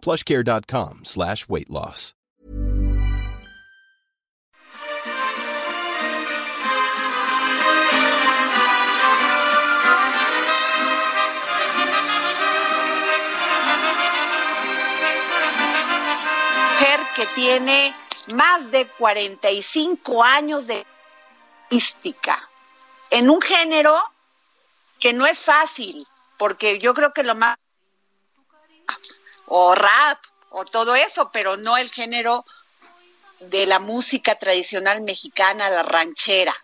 plushcare.com slash weight loss. Mujer que tiene más de 45 años de mística en un género que no es fácil, porque yo creo que lo más o rap o todo eso, pero no el género de la música tradicional mexicana, la ranchera.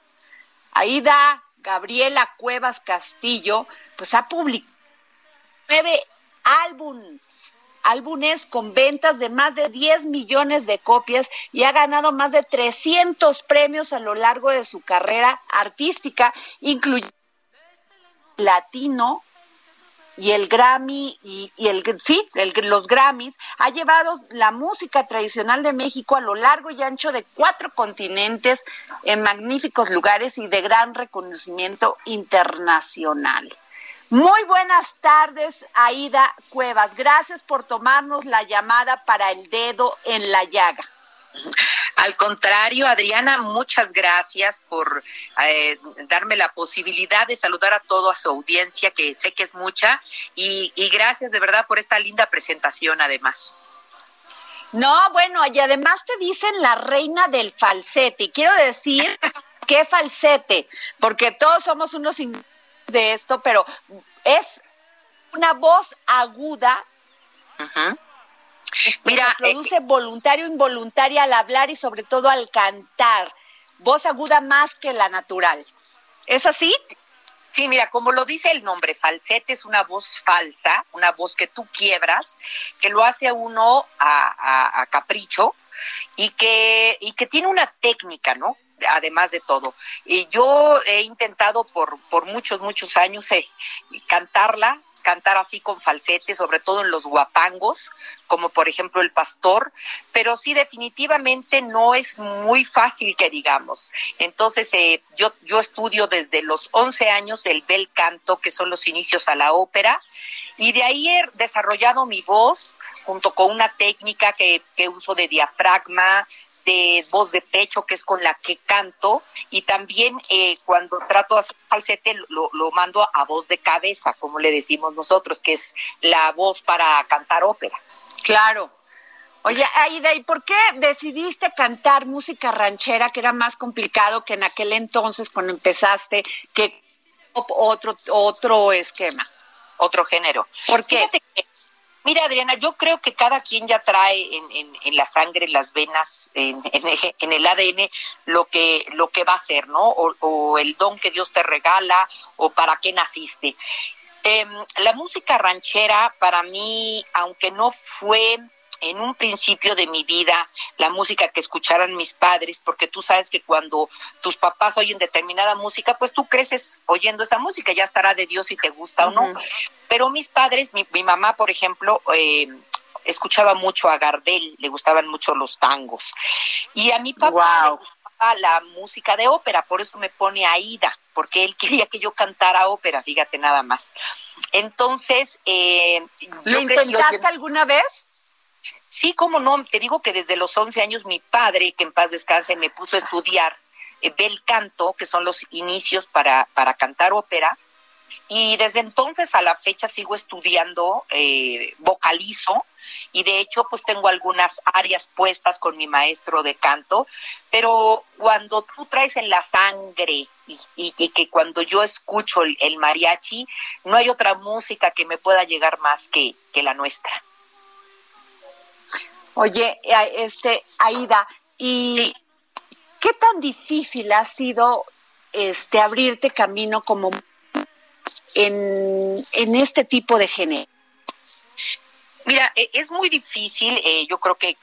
Aida Gabriela Cuevas Castillo, pues ha publicado nueve álbumes, álbumes con ventas de más de 10 millones de copias y ha ganado más de 300 premios a lo largo de su carrera artística, incluyendo latino, y el Grammy y, el sí, los Grammys ha llevado la música tradicional de México a lo largo y ancho de cuatro continentes en magníficos lugares y de gran reconocimiento internacional. Muy buenas tardes, Aida Cuevas. Gracias por tomarnos la llamada para el dedo en la llaga. Al contrario, Adriana, muchas gracias por eh, darme la posibilidad de saludar a toda su audiencia, que sé que es mucha, y, gracias de verdad por esta linda presentación además. No, bueno, y además te dicen la reina del falsete, y quiero decir qué falsete, porque todos somos unos de esto, pero es una voz aguda Mira, se produce voluntario involuntaria al hablar y sobre todo al cantar. Voz aguda más que la natural. ¿Es así? Sí, mira, como lo dice el nombre, falsete es una voz falsa, una voz que tú quiebras, que lo hace a uno a, capricho y que, y que tiene una técnica, ¿no? además de todo. Y yo he intentado por, por muchos, muchos años eh, cantarla, cantar así con falsete, sobre todo en los guapangos, como por ejemplo el pastor, pero sí definitivamente no es muy fácil que digamos. Entonces eh, yo, yo estudio desde los 11 años el bel canto, que son los inicios a la ópera, y de ahí he desarrollado mi voz junto con una técnica que, que uso de diafragma, de voz de pecho, que es con la que canto, y también eh, cuando trato de hacer falsete lo, lo mando a voz de cabeza, como le decimos nosotros, que es la voz para cantar ópera. Claro. Oye, Aida, ¿y por qué decidiste cantar música ranchera, que era más complicado que en aquel entonces cuando empezaste, que otro, otro esquema? Otro género. ¿Por qué? Mira, Adriana, yo creo que cada quien ya trae en, la sangre, en las venas, en, el ADN lo que, lo que va a hacer, ¿no? O, el don que Dios te regala, o para qué naciste. Em, la música ranchera para mí, aunque no fue en un principio de mi vida la música que escucharan mis padres, porque tú sabes que cuando tus papás oyen determinada música, pues tú creces oyendo esa música, ya estará de Dios si te gusta o no. Pero mis padres, mi, mamá, por ejemplo, eh, escuchaba mucho a Gardel, le gustaban mucho los tangos. Y a mi papá le gustaba la música de ópera, por eso me pone Aida, porque él quería que yo cantara ópera, fíjate nada más. Entonces, eh, ¿lo intentaste alguna vez? Sí, cómo no, te digo que desde los 11 años mi padre, que en paz descanse, me puso a estudiar eh, bel canto, que son los inicios para, para cantar ópera, y desde entonces a la fecha sigo estudiando, eh, vocalizo, y de hecho pues tengo algunas áreas puestas con mi maestro de canto, pero cuando tú traes en la sangre y, que cuando yo escucho el, el, mariachi, no hay otra música que me pueda llegar más que, que la nuestra. Oye, este, Aida, ¿y qué tan difícil ha sido este abrirte camino como en, en este tipo de género? Mira, e, es muy difícil, eh, yo creo que,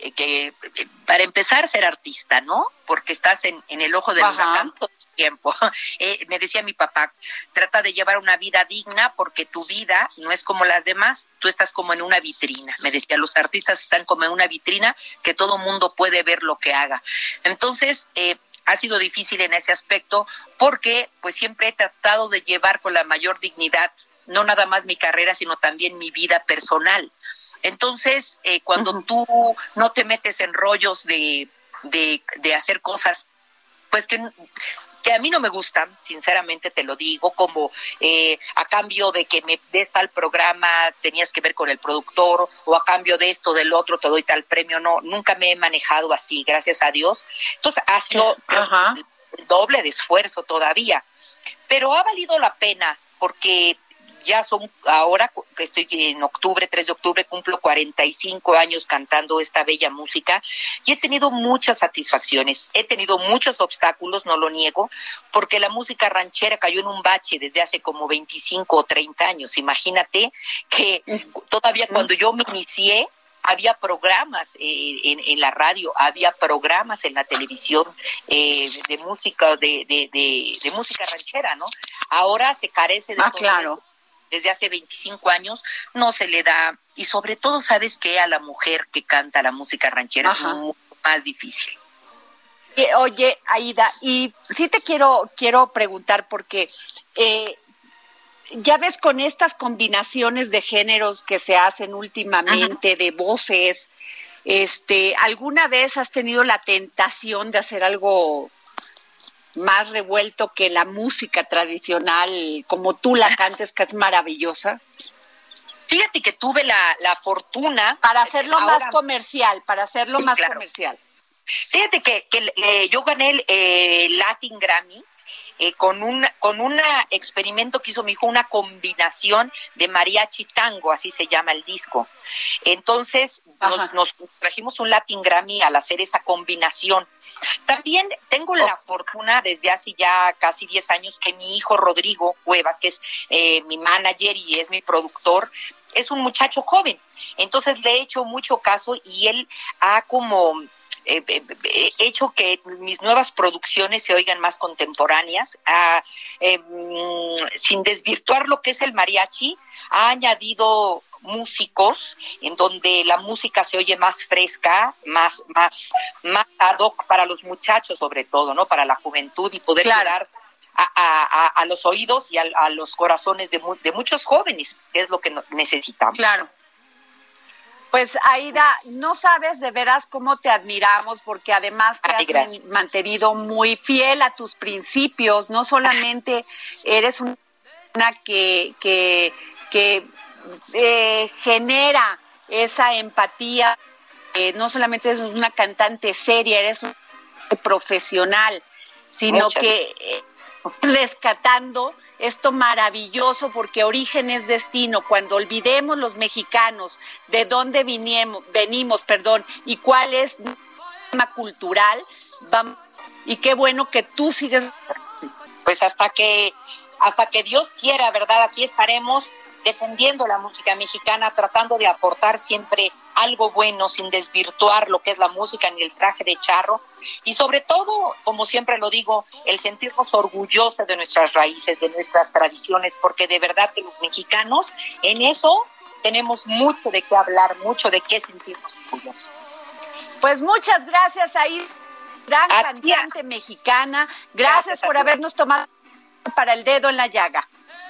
para empezar ser artista, ¿no? Porque estás en, el ojo del huracán todo el tiempo. Eh, me decía mi papá, trata de llevar una vida digna porque tu vida no es como las demás, tú estás como en una vitrina. Me decía, los artistas están como en una vitrina que todo mundo puede ver lo que haga. Entonces, eh, ha sido difícil en ese aspecto porque pues siempre he tratado de llevar con la mayor dignidad no nada más mi carrera, sino también mi vida personal. Entonces, eh, cuando tú no te metes en rollos de, de, de hacer cosas, pues que que a mí no me gustan, sinceramente te lo digo, como eh, a cambio de que me des tal programa tenías que ver con el productor o a cambio de esto, del otro, te doy tal premio, no, nunca me he manejado así, gracias a Dios. Entonces ha sido el doble de esfuerzo todavía, pero ha valido la pena porque ya son, ahora que estoy en octubre, 3 de octubre, cumplo 45 años cantando esta bella música y he tenido muchas satisfacciones, he tenido muchos obstáculos, no lo niego, porque la música ranchera cayó en un bache desde hace como 25 o 30 años. Imagínate que todavía cuando yo me inicié, había programas eh, en, la radio, había programas en la televisión eh, de, música de, de, de, música ranchera, ¿no? Ahora se carece de ah, claro desde hace 25 años, no se le da, y sobre todo, ¿sabes que A la mujer que canta la música ranchera es más difícil. Oye, Aida, y sí te quiero, quiero preguntar porque eh, ya ves con estas combinaciones de géneros que se hacen últimamente, de voces, este, ¿alguna vez has tenido la tentación de hacer algo más revuelto que la música tradicional, como tú la cantes, que es maravillosa? Fíjate que tuve la, la fortuna. Para hacerlo más comercial, para hacerlo más comercial. Fíjate que, que eh, yo gané el eh, Latin Grammy eh, con un con un experimento que hizo mi hijo, una combinación de mariachi tango, así se llama el disco. Entonces nos, trajimos un Latin Grammy al hacer esa combinación. También tengo la fortuna desde hace ya casi 10 años que mi hijo Rodrigo Cuevas, que es eh, mi manager y es mi productor, es un muchacho joven. Entonces le he hecho mucho caso y él ha como eh, eh, eh, hecho que mis nuevas producciones se oigan más contemporáneas, mm, sin desvirtuar lo que es el mariachi, ha añadido músicos en donde la música se oye más fresca, más más más ad hoc para los muchachos sobre todo, ¿no? Para la juventud y poder llegar a, los oídos y a, los corazones de, de muchos jóvenes, que es lo que necesitamos. Claro. Pues Aida, no sabes de veras cómo te admiramos porque además te has mantenido muy fiel a tus principios, no solamente eres una que, que, que eh, genera esa empatía, eh, no solamente eres una cantante seria, eres un profesional, sino que eh, rescatando esto maravilloso porque origen es destino. Cuando olvidemos los mexicanos de dónde vinimos, venimos, perdón, y cuál es el tema cultural, vamos, y qué bueno que tú sigues. Pues hasta que hasta que Dios quiera, ¿verdad? Aquí estaremos defendiendo la música mexicana, tratando de aportar siempre algo bueno sin desvirtuar lo que es la música ni el traje de charro y sobre todo, como siempre lo digo, el sentirnos orgullosos de nuestras raíces, de nuestras tradiciones, porque de verdad que los mexicanos en eso tenemos mucho de qué hablar, mucho de qué sentirnos orgullosos. Pues muchas gracias ahí, gran cantante mexicana. Gracias por habernos tomado para el dedo en la llaga.